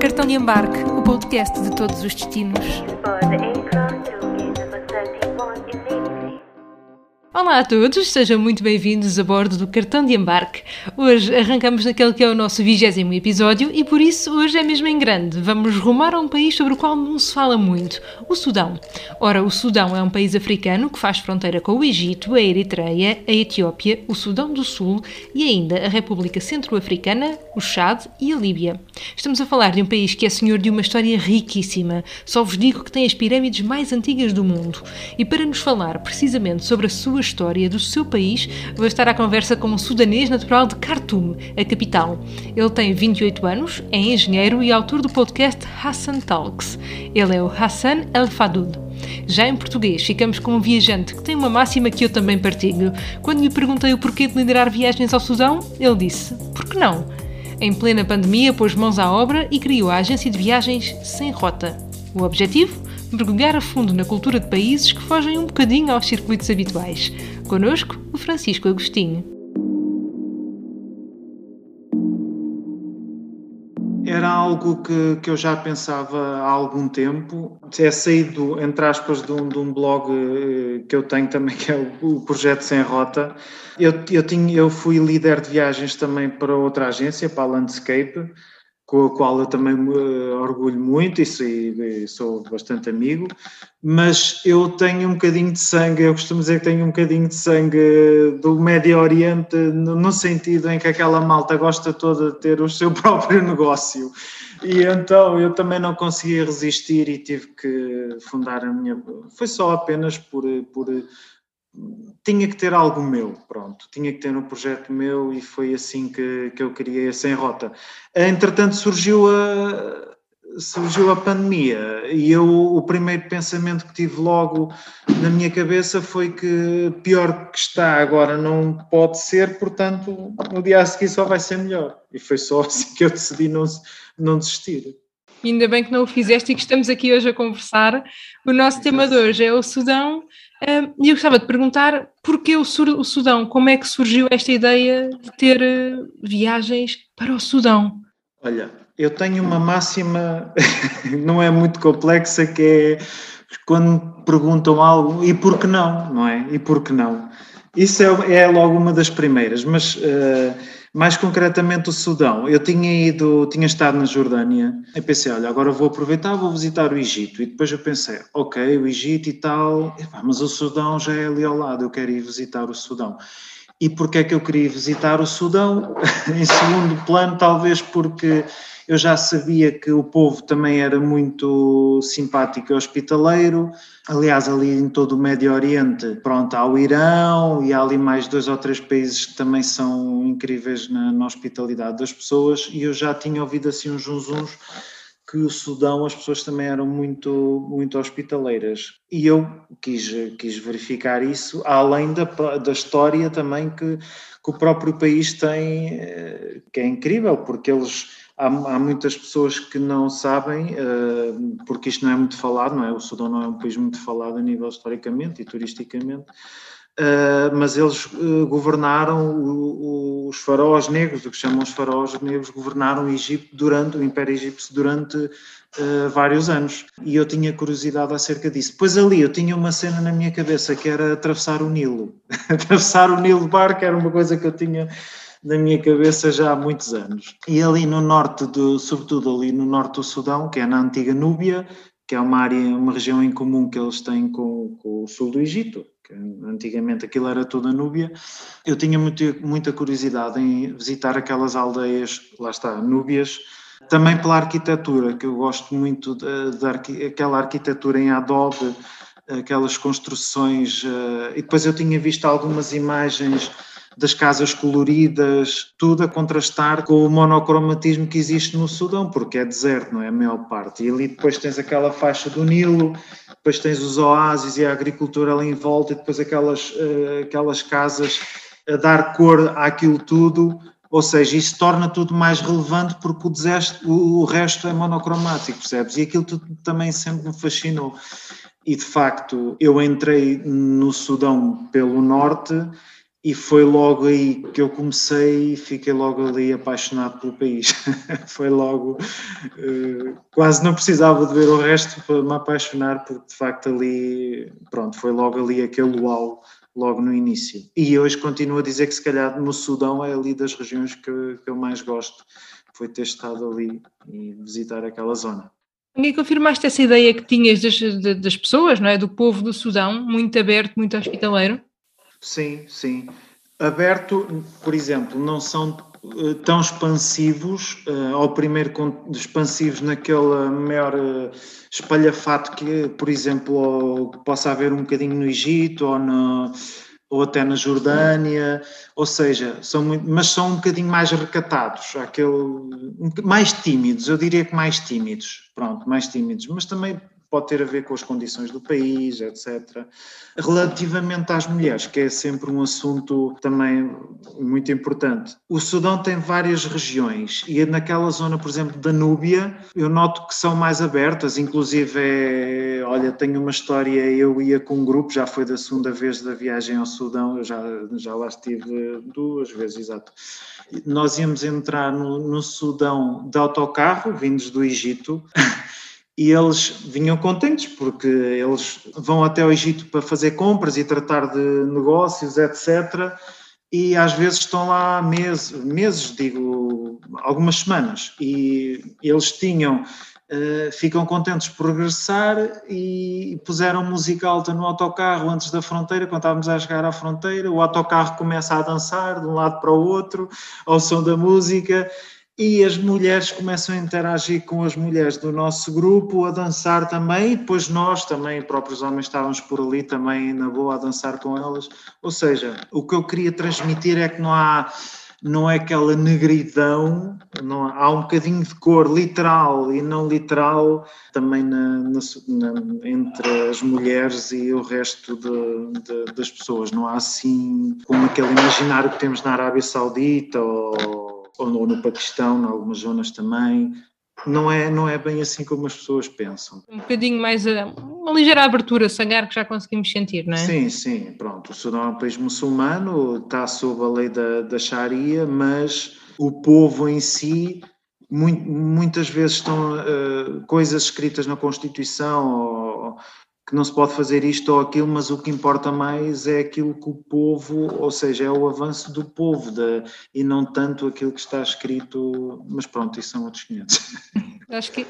Cartão de embarque, o podcast de todos os destinos. Olá a todos, sejam muito bem-vindos a bordo do Cartão de Embarque. Hoje arrancamos naquele que é o nosso vigésimo episódio e por isso hoje é mesmo em grande. Vamos rumar a um país sobre o qual não se fala muito, o Sudão. Ora, o Sudão é um país africano que faz fronteira com o Egito, a Eritreia, a Etiópia, o Sudão do Sul e ainda a República Centro-Africana, o Chad e a Líbia. Estamos a falar de um país que é senhor de uma história riquíssima. Só vos digo que tem as pirâmides mais antigas do mundo. E para nos falar precisamente sobre a sua história do seu país, vou estar à conversa com um sudanês natural de Khartoum, a capital. Ele tem 28 anos, é engenheiro e autor do podcast Hassan Talks. Ele é o Hassan El Fadoud. Já em português, ficamos com um viajante que tem uma máxima que eu também partilho. Quando lhe perguntei o porquê de liderar viagens ao Sudão, ele disse: por que não? Em plena pandemia, pôs mãos à obra e criou a agência de viagens Sem Rota. O objetivo? Mergulhar a fundo na cultura de países que fogem um bocadinho aos circuitos habituais. Conosco, o Francisco Agostinho. Era algo que, que eu já pensava há algum tempo. É saído, entre aspas, de um, de um blog eh, que eu tenho também, que é o, o Projeto Sem Rota. Eu, eu, tinha, eu fui líder de viagens também para outra agência, para a Landscape, com a qual eu também me orgulho muito e sou, sou bastante amigo, mas eu tenho um bocadinho de sangue, eu costumo dizer que tenho um bocadinho de sangue do Médio Oriente, no, no sentido em que aquela malta gosta toda de ter o seu próprio negócio. E então eu também não conseguia resistir e tive que fundar a minha. Foi só apenas por, por tinha que ter algo meu, pronto, tinha que ter um projeto meu e foi assim que, que eu queria sem rota. Entretanto surgiu a, surgiu a pandemia e eu o primeiro pensamento que tive logo na minha cabeça foi que pior que está agora não pode ser, portanto no dia a seguir só vai ser melhor. E foi só assim que eu decidi não, não desistir. Ainda bem que não o fizeste e que estamos aqui hoje a conversar. O nosso tema de hoje é o Sudão e eu gostava de perguntar porquê o, o Sudão? Como é que surgiu esta ideia de ter eh, viagens para o Sudão? Olha, eu tenho uma máxima, não é muito complexa, que é quando perguntam algo, e por que não, não é? E por que não? Isso é, é logo uma das primeiras, mas uh, mais concretamente o Sudão. Eu tinha ido, tinha estado na Jordânia e pensei, olha, agora vou aproveitar, vou visitar o Egito. E depois eu pensei, ok, o Egito e tal, mas o Sudão já é ali ao lado, eu quero ir visitar o Sudão. E porquê é que eu queria visitar o Sudão? em segundo plano, talvez porque eu já sabia que o povo também era muito simpático e hospitaleiro. Aliás, ali em todo o Médio Oriente, pronto, há o Irão e há ali mais dois ou três países que também são incríveis na, na hospitalidade das pessoas. E eu já tinha ouvido assim uns uns que o Sudão as pessoas também eram muito, muito hospitaleiras. E eu quis, quis verificar isso, além da, da história também que, que o próprio país tem, eh, que é incrível, porque eles há, há, muitas pessoas que não sabem, uh, porque isto não é muito falado, não é? O Sudão não é um país muito falado a nível historicamente e turisticamente, uh, mas eles uh, governaram o, o, os faraós negros, o que chamam os faraós negros, governaram o Egito durante, o Império Egípcio durante vários anos. E eu tinha curiosidade acerca disso. Depois ali eu tinha uma cena na minha cabeça que era atravessar o Nilo. atravessar o Nilo barco era uma coisa que eu tinha na minha cabeça já há muitos anos. E ali no norte, do, sobretudo ali no norte do Sudão, que é na antiga Núbia, que é uma área, uma região em comum que eles têm com, com o sul do Egito, que antigamente aquilo era tudo a Núbia, eu tinha muito, muita curiosidade em visitar aquelas aldeias, lá está, Núbias, também pela arquitetura, que eu gosto muito daquela arquitetura em adobe, aquelas construções, eh, e depois eu tinha visto algumas imagens das casas coloridas, tudo a contrastar com o monocromatismo que existe no Sudão, porque é deserto, não é a maior parte. E ali depois tens aquela faixa do Nilo, depois tens os oásis e a agricultura ali em volta, e depois aquelas, uh, aquelas casas a dar cor àquilo tudo, ou seja, isso torna tudo mais relevante porque o, deserto, o, resto é monocromático, percebes? E aquilo tudo também sempre me fascinou. E de facto, eu entrei no Sudão pelo norte e foi logo aí que eu comecei e fiquei logo ali apaixonado pelo país. foi logo, uh, quase não precisava de ver o resto para me apaixonar, porque de facto ali, pronto, foi logo ali aquele uau, logo no início. E hoje continuo a dizer que se calhar no Sudão é ali das regiões que, que eu mais gosto, foi ter estado ali e visitar aquela zona. E confirmaste essa ideia que tinhas das, das pessoas, não é? Do povo do Sudão, muito aberto, muito hospitaleiro? Sim, sim. Aberto, por exemplo, não são eh, tão expansivos, uh, ao primeiro expansivos naquele maior uh, espalhafato que, por exemplo, possa haver um bocadinho no Egito ou, no, ou até na Jordânia, ou seja, são muito, mas são um bocadinho mais recatados, aquele, mais tímidos, eu diria que mais tímidos, pronto, mais tímidos, mas também pode ter a ver com as condições do país, etc. Relativamente às mulheres, que é sempre um assunto também muito importante. O Sudão tem várias regiões e naquela zona, por exemplo, da Núbia, eu noto que são mais abertas, inclusive é, olha, tenho uma história, eu ia com um grupo, já foi da segunda vez da viagem ao Sudão, eu já, já lá estive duas vezes, exato. Nós íamos entrar no, no Sudão de autocarro, vindos do Egito, e eles vinham contentes porque eles vão até o Egito para fazer compras e tratar de negócios, etc. E às vezes estão lá meses, meses digo, algumas semanas. E eles tinham, uh, ficam contentes por regressar e puseram música alta no autocarro antes da fronteira, quando estávamos a chegar à fronteira. O autocarro começa a dançar de um lado para o outro, ao som da música e as mulheres começam a interagir com as mulheres do nosso grupo, a dançar também, e depois nós também, próprios homens, estávamos por ali também na boa a dançar com elas. Ou seja, o que eu queria transmitir é que não há, não é aquela negridão, não há, um bocadinho de cor literal e não literal também na, na, na, entre as mulheres e o resto de, de, das pessoas. Não há assim como aquele imaginário que temos na Arábia Saudita ou ou no Paquistão, em algumas zonas também. Não é, não é bem assim como as pessoas pensam. Um bocadinho mais, uma ligeira abertura, sangar que já conseguimos sentir, não é? Sim, sim, pronto. O Sudão é um país muçulmano, está sob a lei da, da Sharia, mas o povo em si muito, muitas vezes estão uh, coisas escritas na Constituição que não se pode fazer isto ou aquilo, mas o que importa mais é aquilo que o povo, ou seja, é o avanço do povo de, e não tanto aquilo que está escrito, mas pronto, isso são outros 500. Acho que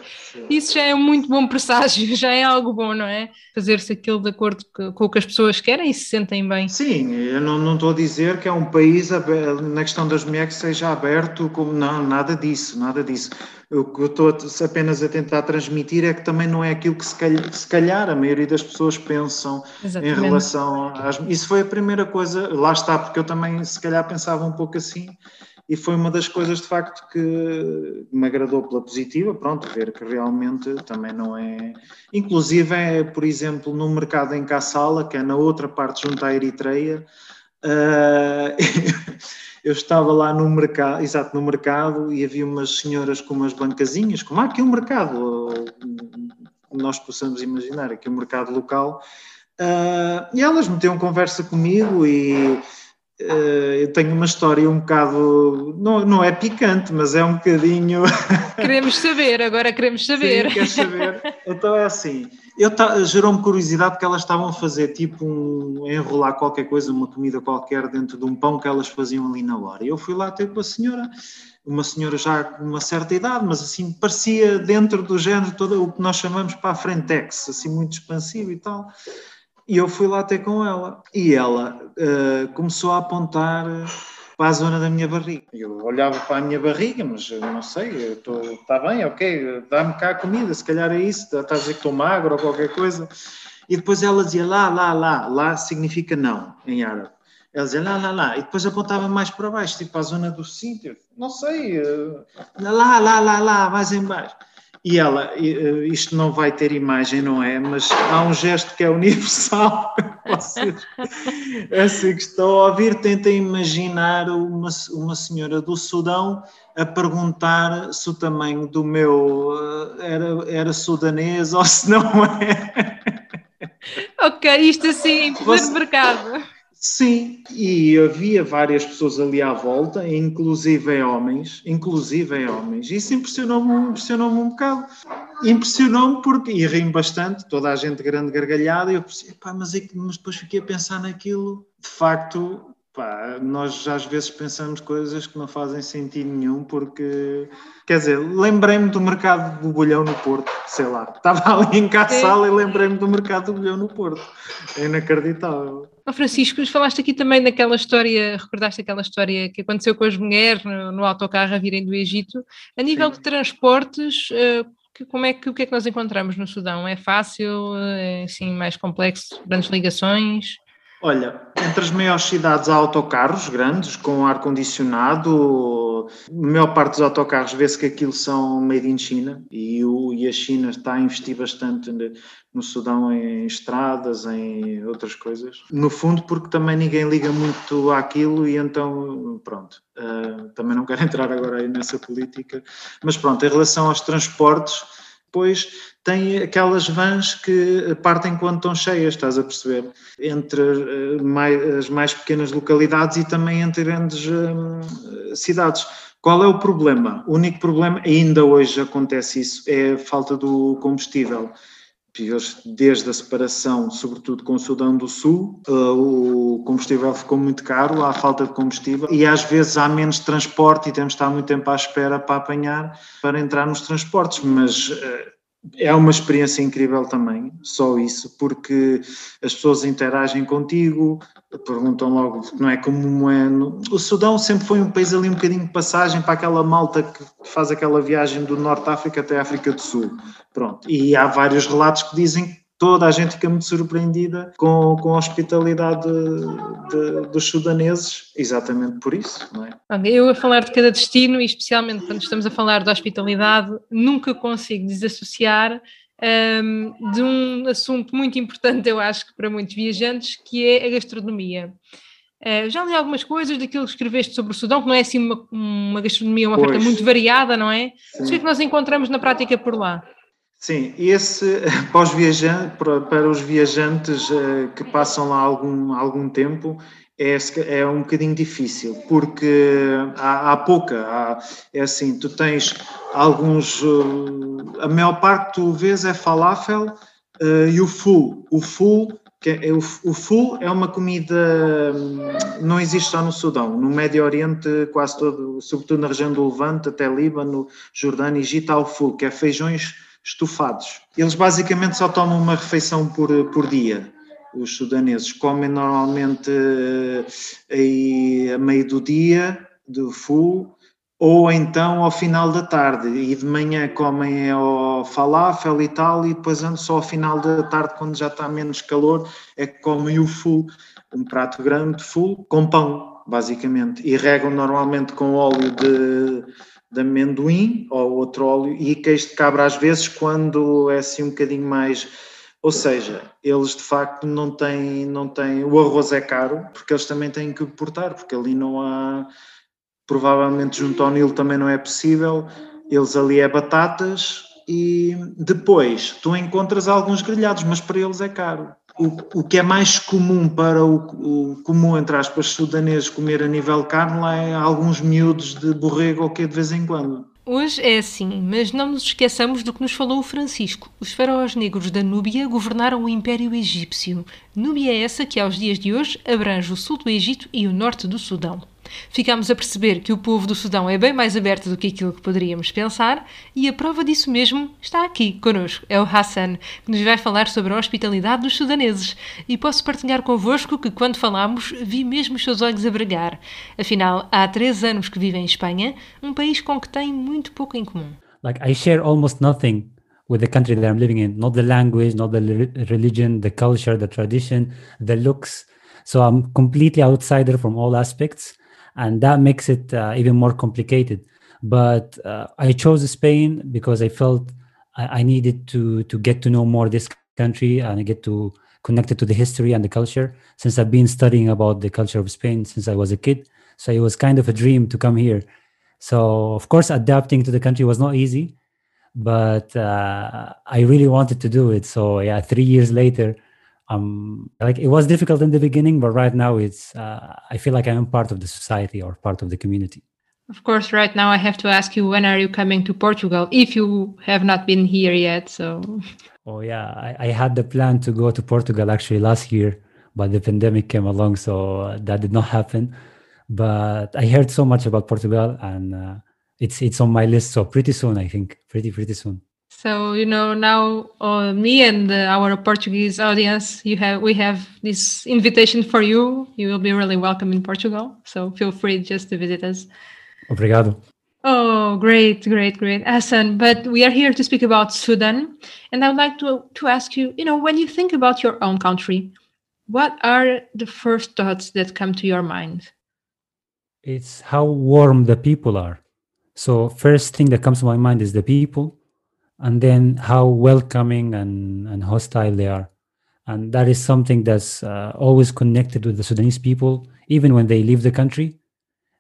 isso já é um muito bom presságio, já é algo bom, não é? Fazer-se aquilo de acordo com o que as pessoas querem e se sentem bem. Sim, eu não, não estou a dizer que é um país na questão das mulheres que seja aberto, como não, nada disso, nada disso. O que eu estou apenas a tentar transmitir é que também não é aquilo que se calhar, se calhar a maioria das pessoas pensam Exatamente. em relação às. Isso foi a primeira coisa, lá está, porque eu também se calhar pensava um pouco assim e foi uma das coisas de facto que me agradou pela positiva, pronto, ver que realmente também não é. Inclusive, é, por exemplo, no mercado em Kassala, que é na outra parte junto à Eritreia, uh, eu estava lá no mercado, exato, no mercado, e havia umas senhoras com umas bancazinhas, como há aqui um mercado, nós possamos imaginar, aqui um mercado local, uh, e elas metiam conversa comigo e Uh, eu tenho uma história um bocado, não, não é picante, mas é um bocadinho. Queremos saber, agora queremos saber. Sim, queres saber? Então é assim, eu gerou-me curiosidade porque elas estavam a fazer tipo um, enrolar qualquer coisa, uma comida qualquer dentro de um pão que elas faziam ali na hora. Eu fui lá ter com a senhora, uma senhora já com uma certa idade, mas assim parecia dentro do género todo o que nós chamamos para a frentex, assim muito expansivo e tal. E eu fui lá ter com ela. E ela uh, começou a apontar para a zona da minha barriga. Eu olhava para a minha barriga, mas não sei, está bem, ok, dá-me cá a comida, se calhar é isso, está a dizer que estou magro ou qualquer coisa. E depois ela dizia lá, lá, lá, lá significa não, em árabe. Ela dizia lá, lá, lá, e depois apontava mais para baixo, tipo a zona do sítio, não sei, uh, lá, lá, lá, lá, mais em baixo. E ela, eh, isto não vai ter imagem, não é? Mas há um gesto que é universal. Vocês, assim que estão a ouvir, tentem imaginar uma, uma senhora do Sudão a perguntar se o tamanho do meu eh, era, era sudanês ou se não é. Ok, isto assim, em pleno mercado. Sim, e havia várias pessoas ali à volta, inclusive homens, inclusive homens. Isso impressionou-me impressionou um bocado. Impressionou-me porque, e ri bastante, toda a gente grande gargalhada, e eu pensei, pá, mas, é mas depois fiquei a pensar naquilo. De facto, Pá, nós às vezes pensamos coisas que não fazem sentido nenhum, porque, quer dizer, lembrei-me do mercado do bolhão no Porto, sei lá, estava ali em sala e lembrei-me do mercado do bolhão no Porto, é inacreditável. Oh, Francisco, falaste aqui também daquela história, recordaste aquela história que aconteceu com as mulheres no, no autocarro a virem do Egito, a nível Sim. de transportes, uh, que, como é que, o que é que nós encontramos no Sudão? É fácil, é assim, mais complexo, grandes ligações? Olha, entre as maiores cidades há autocarros grandes, com ar-condicionado. Na maior parte dos autocarros vê-se que aquilo são made in China e, o, e a China está a investir bastante no Sudão em estradas, em outras coisas. No fundo, porque também ninguém liga muito àquilo e então, pronto, uh, também não quero entrar agora aí nessa política. Mas pronto, em relação aos transportes, depois tem aquelas vans que partem quando estão cheias, estás a perceber? Entre eh, as mais pequenas localidades e também entre grandes eh, cidades. Qual é o problema? O único problema, ainda hoje acontece isso, é a falta do combustível. Desde a separação, sobretudo com o Sudão do Sul, eh, o combustível ficou muito caro, há falta de combustível e às vezes há menos transporte e temos de estar muito tempo à espera para apanhar, para entrar nos transportes, mas é uma experiência incrível também, só isso, porque as pessoas interagem contigo, perguntam logo, não é como é. No... O Sudão sempre foi um país ali um bocadinho de passagem para aquela malta que faz aquela viagem do Norte África até a África do Sul. Pronto. E há vários relatos que dizem toda a gente fica muito surpreendida com, com a hospitalidade de, de, dos sudaneses, exatamente por isso, não é? Eu a falar de cada destino, e especialmente quando estamos a falar de hospitalidade, nunca consigo desassociar um, de um assunto muito importante, eu acho que para muitos viajantes, que é a gastronomia. Uh, já li algumas coisas daquilo que escreveste sobre o Sudão, que não é assim uma, uma gastronomia, uma oferta muito variada, não é? Sim. O que é que nós encontramos na prática por lá? Sim, esse para os viajantes, para, para os viajantes uh, que passam lá algum, algum tempo é, é um bocadinho difícil, porque há, há pouca, há, é assim, tu tens alguns, uh, a maior parte tu vês é falafel uh, e o full, o full é, o, o full é uma comida hum, não existe só no Sudão, no Médio Oriente quase todo, sobretudo na região do Levante, até Líbano, Jordânia, Egito, há o full, que é feijões estufados. Eles basicamente só tomam uma refeição por, por dia. Os sudaneses comem normalmente eh, aí a meio do dia, do full, ou então ao final da tarde, e de manhã comem o falafel e tal, e depois só ao final da tarde, quando já está menos calor, é que comem o full, um prato grande de full, com pão, basicamente, e regam normalmente com óleo de de amendoim ou outro óleo e queijo de cabra às vezes quando é assim um bocadinho mais ou seja, eles de facto não têm, não têm, o arroz é caro porque eles também têm que importar, porque ali não há, provavelmente junto ao Nilo também não é possível, eles ali é batatas e depois tu encontras alguns grelhados, mas para eles é caro o, o que é mais comum para o, o comum, entre aspas, sudanês comer a nível de carne lá é alguns miúdos de borrego ou que de vez em quando. Hoje é assim, mas não nos esqueçamos do que nos falou o Francisco. Os faraós negros da Núbia governaram o Império Egípcio. Núbia é essa que, aos dias de hoje, abrange o sul do Egito e o norte do Sudão. Ficámos a perceber que o povo do Sudão é bem mais aberto do que aquilo que poderíamos pensar e a prova disso mesmo está aqui connosco. É o Hassan, que nos vai falar sobre a hospitalidade dos sudaneses. E posso partilhar convosco que quando falámos vi mesmo os seus olhos a brilhar. Afinal, há três anos que vive em Espanha, um país com que tem muito pouco em comum. Like I share almost nothing with the country that I'm living in. Not the language, not the religion, the culture, the tradition, the looks. So I'm completely outsider from all aspects. And that makes it uh, even more complicated. But uh, I chose Spain because I felt I, I, needed to to get to know more this country and I get to connect it to the history and the culture. Since I've been studying about the culture of Spain since I was a kid, so it was kind of a dream to come here. So of course, adapting to the country was not easy, but uh, I really wanted to do it. So yeah, three years later, um, like it was difficult in the beginning, but right now it's uh, I feel like I'm part of the society or part of the community. Of course, right now I have to ask you when are you coming to Portugal if you have not been here yet. So, oh yeah, I, I had the plan to go to Portugal actually last year, but the pandemic came along, so that did not happen. But I heard so much about Portugal, and uh, it's it's on my list. So pretty soon, I think, pretty pretty soon. So you know now, uh, me and our Portuguese audience, you have we have this invitation for you. You will be really welcome in Portugal. So feel free just to visit us. Obrigado. Oh, great, great, great, Hassan. But we are here to speak about Sudan, and I would like to to ask you. You know, when you think about your own country, what are the first thoughts that come to your mind? It's how warm the people are. So first thing that comes to my mind is the people and then how welcoming and, and hostile they are. And that is something that's uh, always connected with the Sudanese people, even when they leave the country.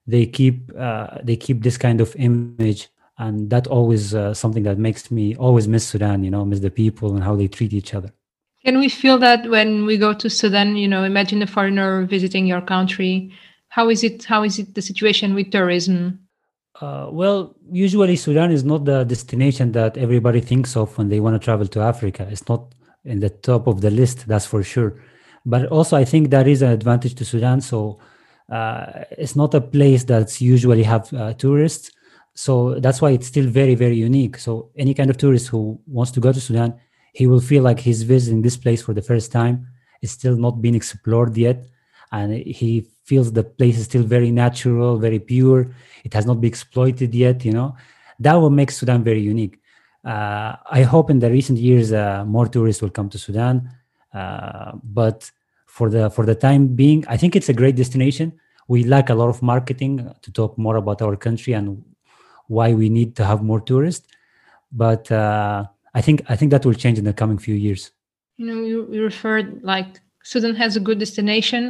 They keep uh, they keep this kind of image, and that always uh, something that makes me always miss Sudan. You know, miss the people and how they treat each other. Can we feel that when we go to Sudan? You know, imagine a foreigner visiting your country. How is it? How is it the situation with tourism? Uh, well, usually Sudan is not the destination that everybody thinks of when they want to travel to Africa. It's not in the top of the list, that's for sure. But also, I think that is an advantage to Sudan. So uh, it's not a place that's usually have uh, tourists. So that's why it's still very, very unique. So any kind of tourist who wants to go to Sudan, he will feel like he's visiting this place for the first time. It's still not been explored yet, and he feels the place is still very natural, very pure. It has not been exploited yet. You know, that will make Sudan very unique. Uh, I hope in the recent years uh, more tourists will come to Sudan, uh, but for the for the time being, I think it's a great destination. We lack a lot of marketing to talk more about our country and why we need to have more tourists. But uh, I think I think that will change in the coming few years. You know, you, you referred like Sudan has a good destination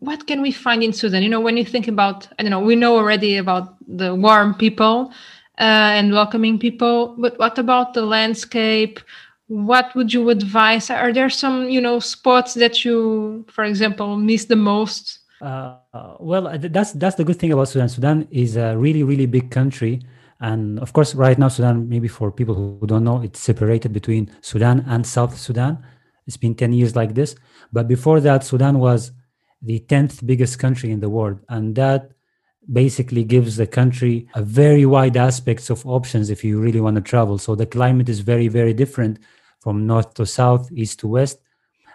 what can we find in Sudan? You know, when you think about, I don't know, we know already about the warm people uh, and welcoming people, but what about the landscape? What would you advise? Are there some, you know, spots that you, for example, miss the most? Uh, well, that's that's the good thing about Sudan. Sudan is a really, really big country, and of course, right now, Sudan, maybe for people who don't know, it's separated between Sudan and South Sudan. It's been ten years like this, but before that, Sudan was the 10th biggest country in the world. And that basically gives the country a very wide aspects of options if you really want to travel. So the climate is very, very different from north to south, east to west.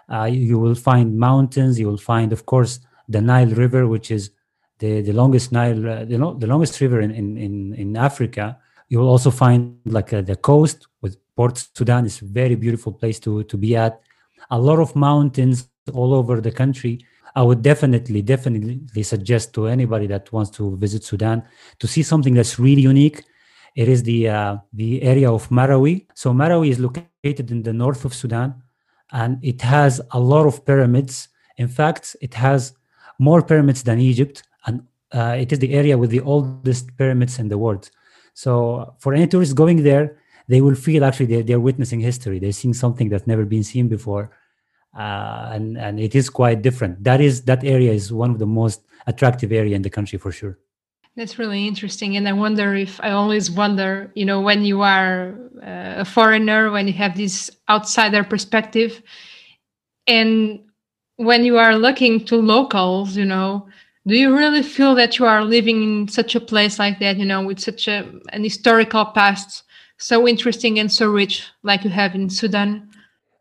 Uh, you will find mountains. You will find, of course, the Nile River, which is the, the longest Nile, uh, the, the longest river in, in, in, Africa. You will also find like uh, the coast with Port Sudan. is a very beautiful place to, to be at. A lot of mountains all over the country I would definitely, definitely suggest to anybody that wants to visit Sudan to see something that's really unique. It is the uh, the area of Marawi. So Marawi is located in the north of Sudan, and it has a lot of pyramids. In fact, it has more pyramids than Egypt, and uh, it is the area with the oldest pyramids in the world. So for any tourist going there, they will feel actually they're, they're witnessing history. They're seeing something that's never been seen before uh, and and it is quite different. That is that area is one of the most attractive area in the country for sure. That's really interesting, and I wonder if I always wonder, you know, when you are uh, a foreigner, when you have this outsider perspective, and when you are looking to locals, you know, do you really feel that you are living in such a place like that, you know, with such a an historical past, so interesting and so rich, like you have in Sudan?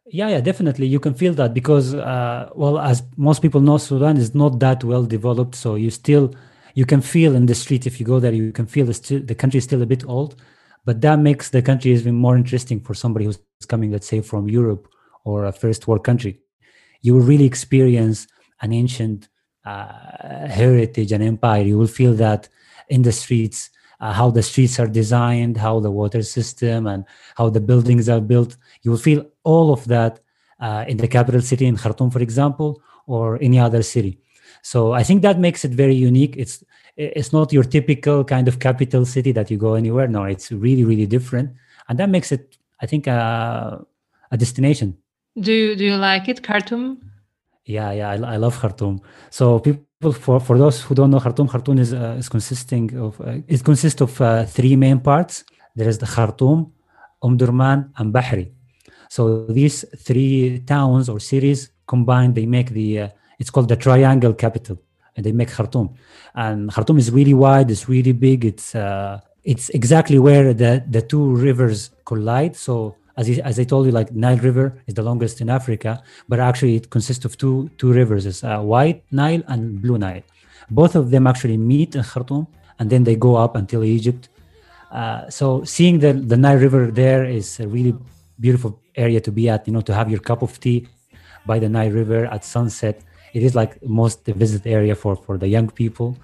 Yeah, yeah, definitely. You can feel that because, uh, well, as most people know, Sudan is not that well developed. So you still, you can feel in the street if you go there, you can feel the, still, the country is still a bit old, but that makes the country even more interesting for somebody who's coming, let's say, from Europe or a first world country. You will really experience an ancient uh, heritage and empire. You will feel that in the streets uh, how the streets are designed, how the water system and how the buildings are built. You will feel all of that uh, in the capital city in Khartoum, for example, or any other city. So I think that makes it very unique. It's it's not your typical kind of capital city that you go anywhere. No, it's really really different, and that makes it, I think, uh, a destination Do you, do you like it, Khartoum? Yeah, yeah, I, I love Khartoum. So people, for, for those who don't know Khartoum, Khartoum is uh, is consisting of uh, it consists of uh, three main parts. There is the Khartoum, Omdurman, and Bahri. So these three towns or cities combined, they make the uh, it's called the triangle capital, and they make Khartoum. And Khartoum is really wide, it's really big. It's uh, it's exactly where the the two rivers collide. So as, I- as I told you, like Nile River is the longest in Africa, but actually it consists of two two rivers: it's uh, White Nile and Blue Nile. Both of them actually meet in Khartoum, and then they go up until Egypt. Uh, so seeing the the Nile River there is a really beautiful area to be at. You know, to have your cup of tea by the Nile River at sunset. It is like most visited area for for the young people.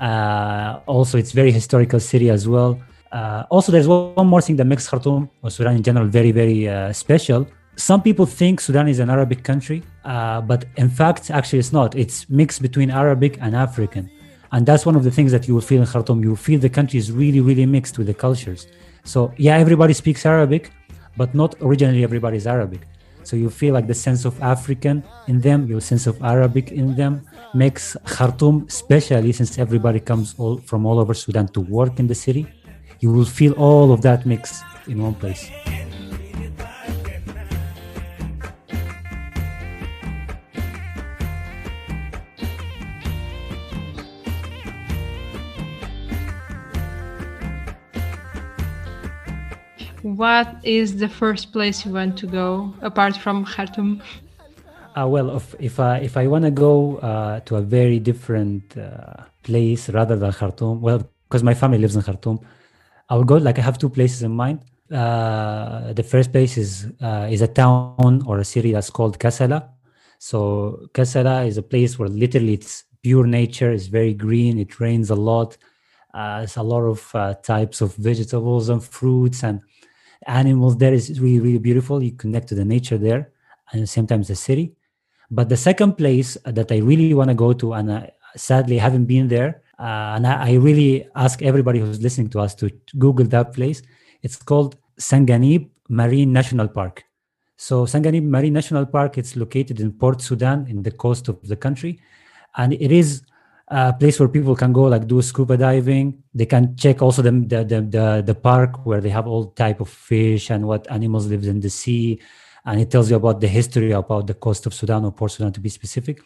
Uh, also, it's very historical city as well. Uh, also, there's one more thing that makes Khartoum or Sudan in general very, very uh, special. Some people think Sudan is an Arabic country, uh, but in fact, actually, it's not. It's mixed between Arabic and African. And that's one of the things that you will feel in Khartoum. You will feel the country is really, really mixed with the cultures. So, yeah, everybody speaks Arabic, but not originally everybody is Arabic. So you feel like the sense of African in them, your sense of Arabic in them makes Khartoum, especially since everybody comes all, from all over Sudan to work in the city, you will feel all of that mix in one place. What is the first place you want to go apart from Khartoum? Uh, well, if, if I if I want to go uh, to a very different uh, place rather than Khartoum, well, because my family lives in Khartoum, I will go. Like I have two places in mind. Uh, the first place is uh, is a town or a city that's called Kassala. So Kassala is a place where literally it's pure nature. It's very green. It rains a lot. Uh, a lot of uh, types of vegetables and fruits and animals. There is really really beautiful. You connect to the nature there, and sometimes the the city. But the second place that I really want to go to, and sadly haven't been there, uh, and I, I really ask everybody who's listening to us to Google that place. It's called Sanganib Marine National Park. So Sanganib Marine National Park, it's located in Port Sudan, in the coast of the country, and it is a place where people can go like do scuba diving. They can check also the the the, the, the park where they have all type of fish and what animals live in the sea and it tells you about the history about the coast of Sudan or Port Sudan to be specific.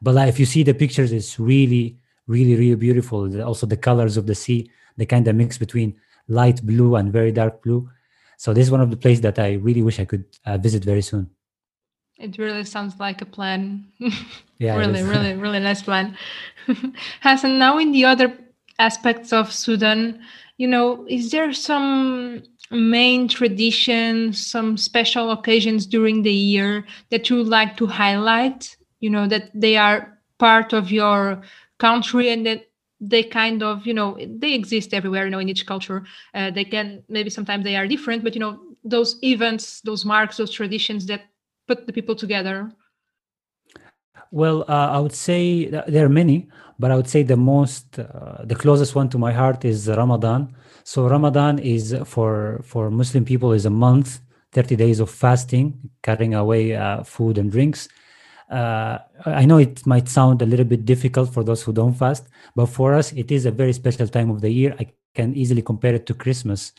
But like, if you see the pictures, it's really, really, really beautiful. The- Also, the colors of the sea, they kind of mix between light blue and very dark blue. So this is one of the places that I really wish I could uh, visit very soon. It really sounds like a plan. Yeah, really, really, really nice plan. Hassan, now in the other aspects of Sudan, you know, is there some main traditions, some special occasions during the year that you would like to highlight? You know, that they are part of your country and that they kind of, you know, they exist everywhere, you know, in each culture. Uh, they can, maybe sometimes they are different, but, you know, those events, those marks, those traditions that put the people together. Well, uh, I would say th- there are many, but I would say the most, uh, the closest one to my heart is Ramadan. So Ramadan is for for Muslim people is a month, thirty days of fasting, cutting away uh, food and drinks. Uh, I know it might sound a little bit difficult for those who don't fast, but for us, it is a very special time of the year. I can easily compare it to Christmas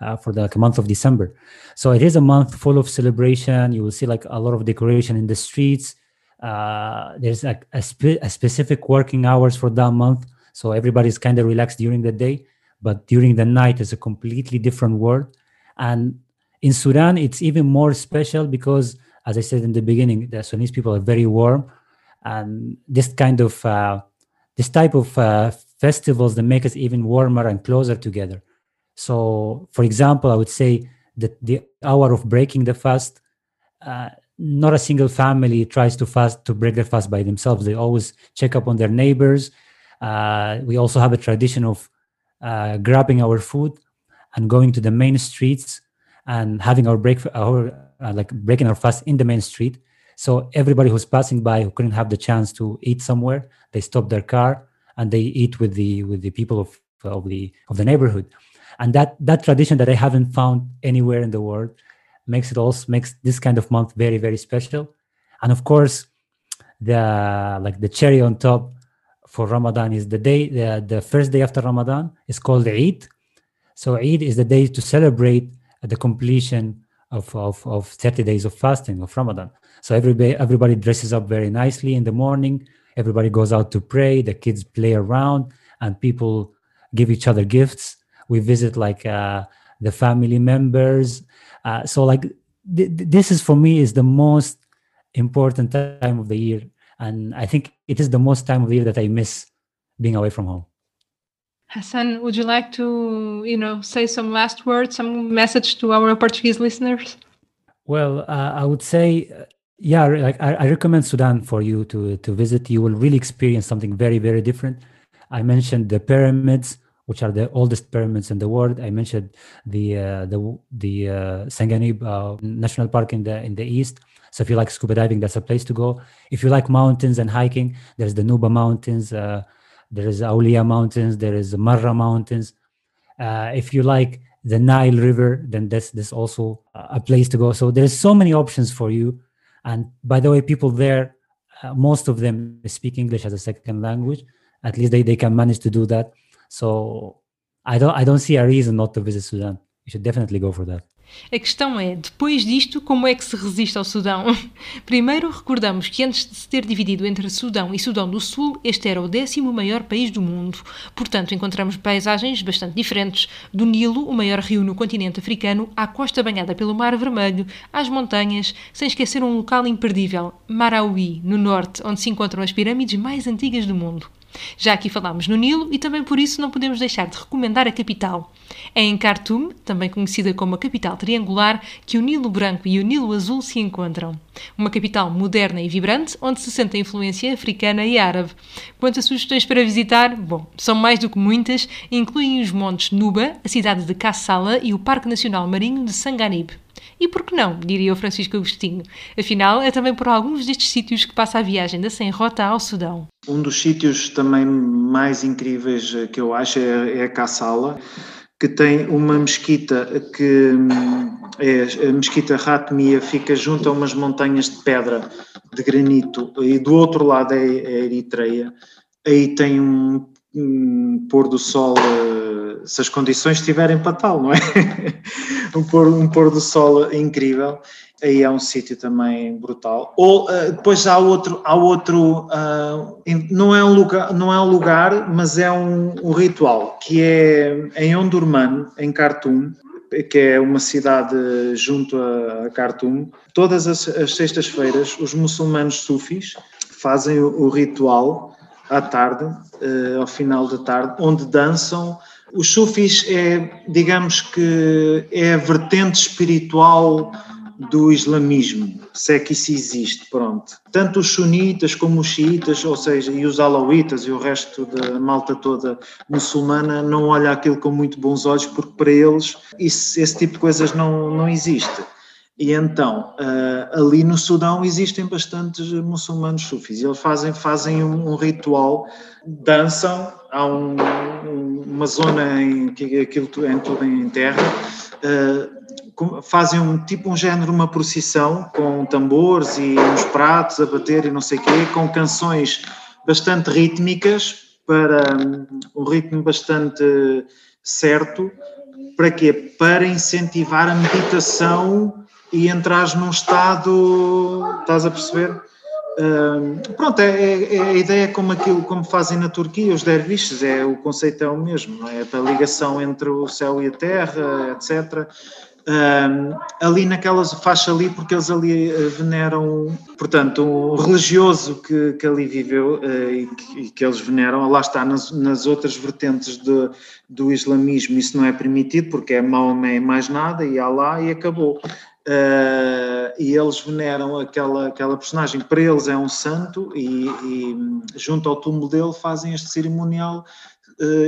uh, for the like, month of December. So it is a month full of celebration. You will see like a lot of decoration in the streets. Uh, there's like a, spe- a specific working hours for that month, so everybody's kind of relaxed during the day, but during the night is a completely different world. And in Sudan, it's even more special because, as I said in the beginning, the Sudanese people are very warm, and this kind of uh, this type of uh, festivals that make us even warmer and closer together. So, for example, I would say that the hour of breaking the fast, uh, not a single family tries to fast to break their fast by themselves. They always check up on their neighbors. Uh, we also have a tradition of uh, grabbing our food and going to the main streets and having our break our uh, like breaking our fast in the main street. So everybody who's passing by who couldn't have the chance to eat somewhere, they stop their car and they eat with the with the people of of the of the neighborhood. And that that tradition that I haven't found anywhere in the world, makes it also makes this kind of month very very special and of course the like the cherry on top for ramadan is the day the, the first day after ramadan is called eid so eid is the day to celebrate the completion of, of, of 30 days of fasting of ramadan. So everybody everybody dresses up very nicely in the morning. Everybody goes out to pray. The kids play around and people give each other gifts. We visit like uh, the family members. Uh, so like th- this is for me is the most important time of the year. And i think it is the most time of the year that i miss being away from home hassan would you like to you know say some last words some message to our portuguese listeners well uh, i would say uh, yeah like I, I recommend sudan for you to to visit you will really experience something very very different i mentioned the pyramids which are the oldest pyramids in the world. I mentioned the uh, the the uh, Sanganib uh, National Park in the in the east. So if you like scuba diving, that's a place to go. If you like mountains and hiking, there's the Nuba Mountains. Uh, there is Aulia Mountains. There is Marra Mountains. Uh, if you like the Nile River, then that's this also a place to go. So there's so many options for you. And by the way, people there, uh, most of them speak English as a second language. At least they, they can manage to do that. So I don't I don't see a reason not to visit Sudan. You should definitely go for that. A questão é, depois disto, como é que se resiste ao Sudão? Primeiro, recordamos que antes de se ter dividido entre Sudão e Sudão do Sul, este era o décimo maior país do mundo. Portanto, encontramos paisagens bastante diferentes. Do Nilo, o maior rio no continente africano, à costa banhada pelo Mar Vermelho, às montanhas, sem esquecer um local imperdível, Marawi, no norte, onde se encontram as pirâmides mais antigas do mundo. Já aqui falámos no Nilo e também por isso não podemos deixar de recomendar a capital. É em Khartoum, também conhecida como a capital triangular, que o Nilo Branco e o Nilo Azul se encontram. Uma capital moderna e vibrante, onde se sente a influência africana e árabe. Quanto a sugestões para visitar, bom, são mais do que muitas, incluem os Montes Nuba, a cidade de Kassala e o Parque Nacional Marinho de Sanganib. E por que não, diria o Francisco Agostinho? Afinal, é também por alguns destes sítios que passa a viagem da Sem Rota ao Sudão. Um dos sítios também mais incríveis eh, que eu acho é, é Kassala, que tem uma mesquita que hum, é a mesquita Ratmia, fica junto a umas montanhas de pedra de granito e do outro lado é, é a Eritreia. Aí tem um, um pôr do sol uh, se as condições estiverem para tal, não é? um, pôr, um pôr do sol incrível, aí é um sítio também brutal. Ou uh, depois há outro, há outro uh, não, é um lugar, não é um lugar, mas é um, um ritual, que é em Ondurman, em Khartoum, que é uma cidade junto a Khartoum. Todas as, as sextas-feiras, os muçulmanos sufis fazem o, o ritual à tarde, uh, ao final da tarde, onde dançam os sufis é, digamos que, é a vertente espiritual do islamismo, se é que isso existe, pronto. Tanto os sunitas como os xiitas, ou seja, e os alauítas e o resto da malta toda muçulmana não olha aquilo com muito bons olhos porque para eles isso, esse tipo de coisas não, não existe. E então, uh, ali no Sudão existem bastantes muçulmanos sufis. Eles fazem, fazem um, um ritual, dançam, há um, uma zona em que aquilo é tudo em terra, uh, fazem um tipo um género, uma procissão com tambores e uns pratos a bater e não sei o quê, com canções bastante rítmicas, para um ritmo bastante certo. Para quê? Para incentivar a meditação e entras num estado, estás a perceber? Uh, pronto, é, é, é, a ideia como aquilo como fazem na Turquia os derviches, é o conceito é o mesmo, é a ligação entre o céu e a terra, etc. Uh, ali naquela faixa ali, porque eles ali eh, veneram, portanto, um religioso que, que ali viveu uh, e, que, e, que, eles veneram, lá está, nas, nas outras vertentes de, do islamismo isso não é permitido, porque é Maomé mais nada, e Allah e acabou. Uh, e eles veneram aquela, aquela personagem, para eles é um santo, e, e junto ao túmulo dele fazem este cerimonial,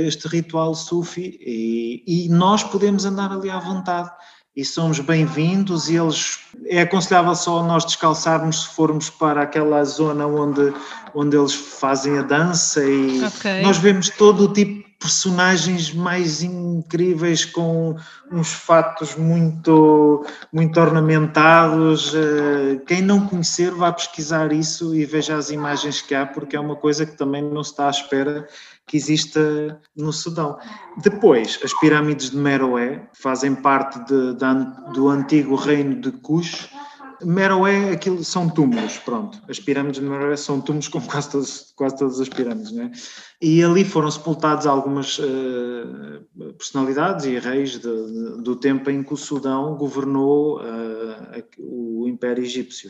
este ritual sufi, e, e, nós podemos andar ali à vontade. E somos bem-vindos, e eles é aconselhável só nós descalçarmos se formos para aquela zona onde, onde eles fazem a dança, e okay. nós vemos todo o tipo personagens mais incríveis com uns fatos muito, muito ornamentados. Eh, quem não conhecer, vá pesquisar isso e veja as imagens que há, porque é uma coisa que também não se está à espera que exista no Sudão. Depois, as pirâmides de Meroé fazem parte de, de, do antigo reino de Cush Meroé, aquilo são túmulos, pronto. As pirâmides de Meroé são túmulos como quase todas, quase todas as pirâmides, não é? E ali foram sepultados algumas uh, personalidades e reis de, de, do tempo em que o Sudão governou uh, o Império Egípcio.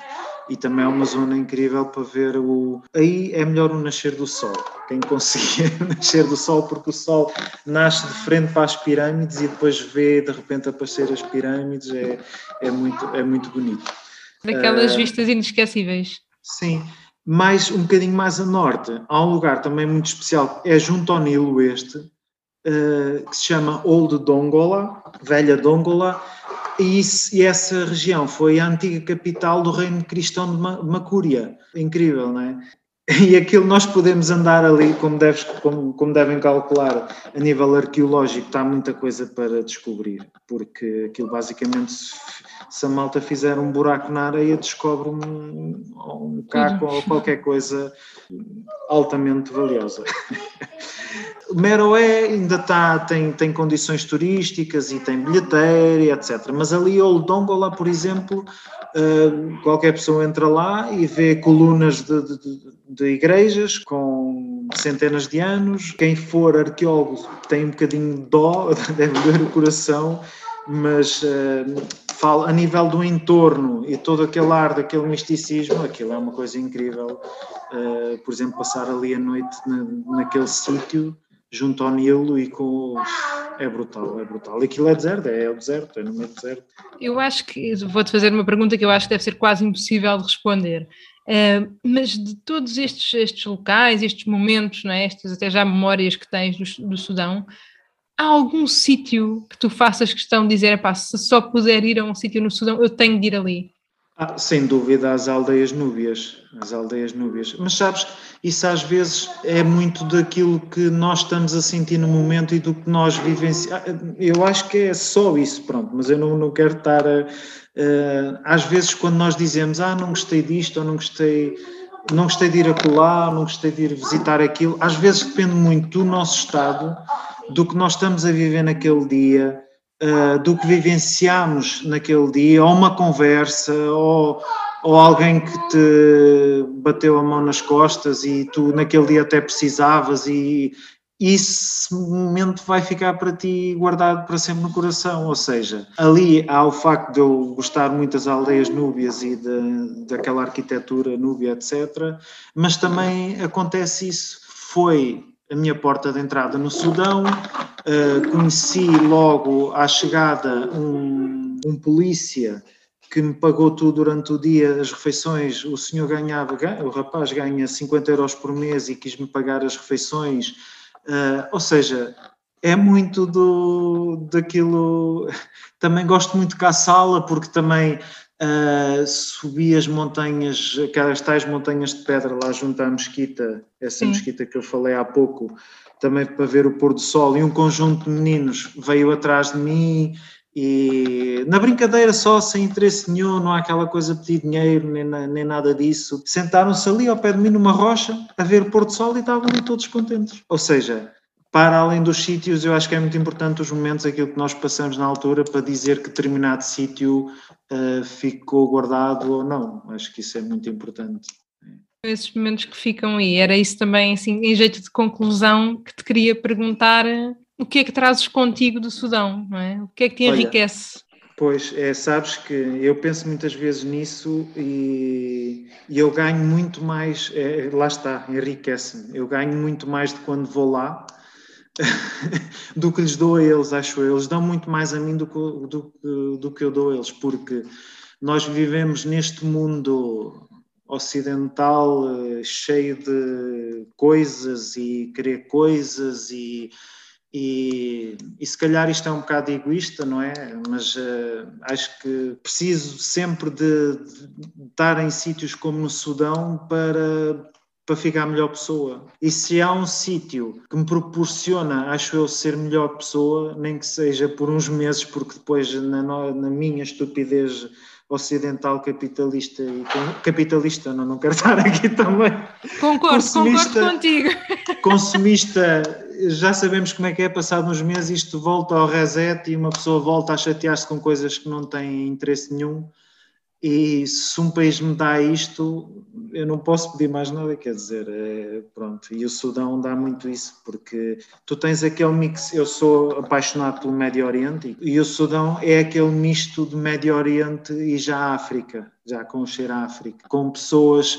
E também é uma zona incrível para ver o. Aí é melhor o nascer do sol. Quem conseguir nascer do sol, porque o sol nasce de frente para as pirâmides e depois vê de repente aparecer as pirâmides, é, é, muito, é muito bonito. Daquelas uh, vistas inesquecíveis. Sim, mais um bocadinho mais a norte, há um lugar também muito especial, é junto ao Nilo este, uh, que se chama Old Dongola, Velha Dongola, e, isso, e, essa região foi a antiga capital do reino cristão de Macúria. Incrível, não é? E aquilo nós podemos andar ali, como, deves, como, como, devem calcular, a nível arqueológico, está muita coisa para descobrir, porque aquilo basicamente, se, a malta fizer um buraco na areia, descobre um, um caco ou qualquer coisa altamente valiosa. Meroé ainda está, tem, tem condições turísticas e tem bilheteira, etc. Mas ali, Oldongola, por exemplo, Uh, qualquer pessoa entra lá e vê colunas de, de, de, igrejas com centenas de anos. Quem for arqueólogo tem um bocadinho de dó, deve doer o coração, mas uh, fala, a nível do entorno e todo aquele ar daquele misticismo, aquilo é uma coisa incrível. Uh, por exemplo, passar ali a noite na, naquele sítio junto ao Nilo e com. É brutal, é brutal. Aquilo é deserto, é o deserto, é no meio do deserto. Eu acho que. Vou-te fazer uma pergunta que eu acho que deve ser quase impossível de responder. Uh, mas de todos estes, estes locais, estes momentos, não é? estas até já memórias que tens do, do Sudão, há algum sítio que tu faças questão de dizer, se só puder ir a um sítio no Sudão, eu tenho de ir ali? Ah, sem dúvida, as aldeias núbias, as aldeias núbias. Mas sabes, isso às vezes é muito daquilo que nós estamos a sentir no momento e do que nós vivenciamos. Ah, eu acho que é só isso, pronto, mas eu não, não quero estar a, às vezes quando nós dizemos, ah, não gostei disto ou não gostei, não gostei de ir acolá, não gostei de ir visitar aquilo, às vezes depende muito do nosso estado, do que nós estamos a viver naquele dia, uh, do que vivenciamos naquele dia, ou uma conversa, ou, ou alguém que te bateu a mão nas costas e tu naquele dia até precisavas e esse momento vai ficar para ti guardado para sempre no coração, ou seja, ali há o facto de eu gostar muito das aldeias núbias e de, daquela arquitetura núbia, etc., mas também acontece isso, foi a minha porta de entrada no Sudão. Uh, conheci logo à chegada um, um polícia que me pagou tudo durante o dia, as refeições. O senhor ganhava, o rapaz ganha 50 euros por mês e quis-me pagar as refeições. Uh, ou seja, é muito do, daquilo. Também gosto muito de sala porque também Uh, subi as montanhas, aquelas tais montanhas de pedra lá junto à mesquita, essa Sim. mesquita que eu falei há pouco, também para ver o pôr do sol, e um conjunto de meninos veio atrás de mim e na brincadeira só, sem interesse nenhum, não há aquela coisa de pedir dinheiro nem, nem nada disso. Sentaram-se ali ao pé de mim numa rocha a ver o pôr do sol e estavam ali todos contentes. Ou seja, para além dos sítios, eu acho que é muito importante os momentos, aquilo que nós passamos na altura, para dizer que determinado sítio uh, ficou guardado ou não. Acho que isso é muito importante. Esses momentos que ficam aí, era isso também, assim, em jeito de conclusão, que te queria perguntar eh, o que é que trazes contigo do Sudão, não é? O que é que te enriquece? Olha, pois, é, sabes que eu penso muitas vezes nisso e, e eu ganho muito mais, é, lá está, enriquece-me. Eu ganho muito mais de quando vou lá do que lhes dou a eles, acho eu. Eles dão muito mais a mim do que, do, do que eu dou a eles, porque nós vivemos neste mundo ocidental eh, cheio de coisas e querer coisas e, e, e, se calhar isto é um bocado egoísta, não é? Mas uh, acho que preciso sempre de, de, estar em sítios como no Sudão para para ficar melhor pessoa. E se há um sítio que me proporciona, acho eu, ser melhor pessoa, nem que seja por uns meses, porque depois, na, na minha estupidez ocidental capitalista e capitalista, não, não quero estar aqui também. Concordo, concordo contigo. Consumista, já sabemos como é que é, passado uns meses isto volta ao reset e uma pessoa volta a chatear-se com coisas que não têm interesse nenhum e se um país me dá isto, eu não posso pedir mais nada, quer dizer, é, pronto. E o Sudão dá muito isso, porque tu tens aquele mix. Eu sou apaixonado pelo Médio Oriente e o Sudão é aquele misto de Médio Oriente e já África, já com cheiro à África, com pessoas.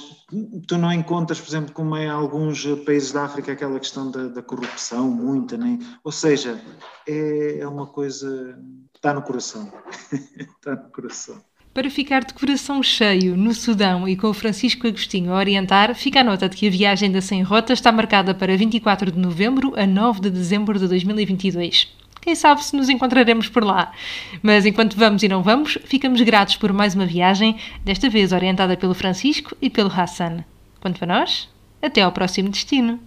Tu não encontras, por exemplo, como em alguns países da África, aquela questão da, da corrupção, muita, nem. Ou seja, é, é uma coisa. Está no coração. está no coração. Para ficar de coração cheio no Sudão e com o Francisco Agostinho a orientar, fica a nota de que a viagem da Sem Rota está marcada para 24 de novembro a 9 de dezembro de 2022. Quem sabe se nos encontraremos por lá. Mas enquanto vamos e não vamos, ficamos gratos por mais uma viagem, desta vez orientada pelo Francisco e pelo Hassan. Quanto a nós, até ao próximo destino.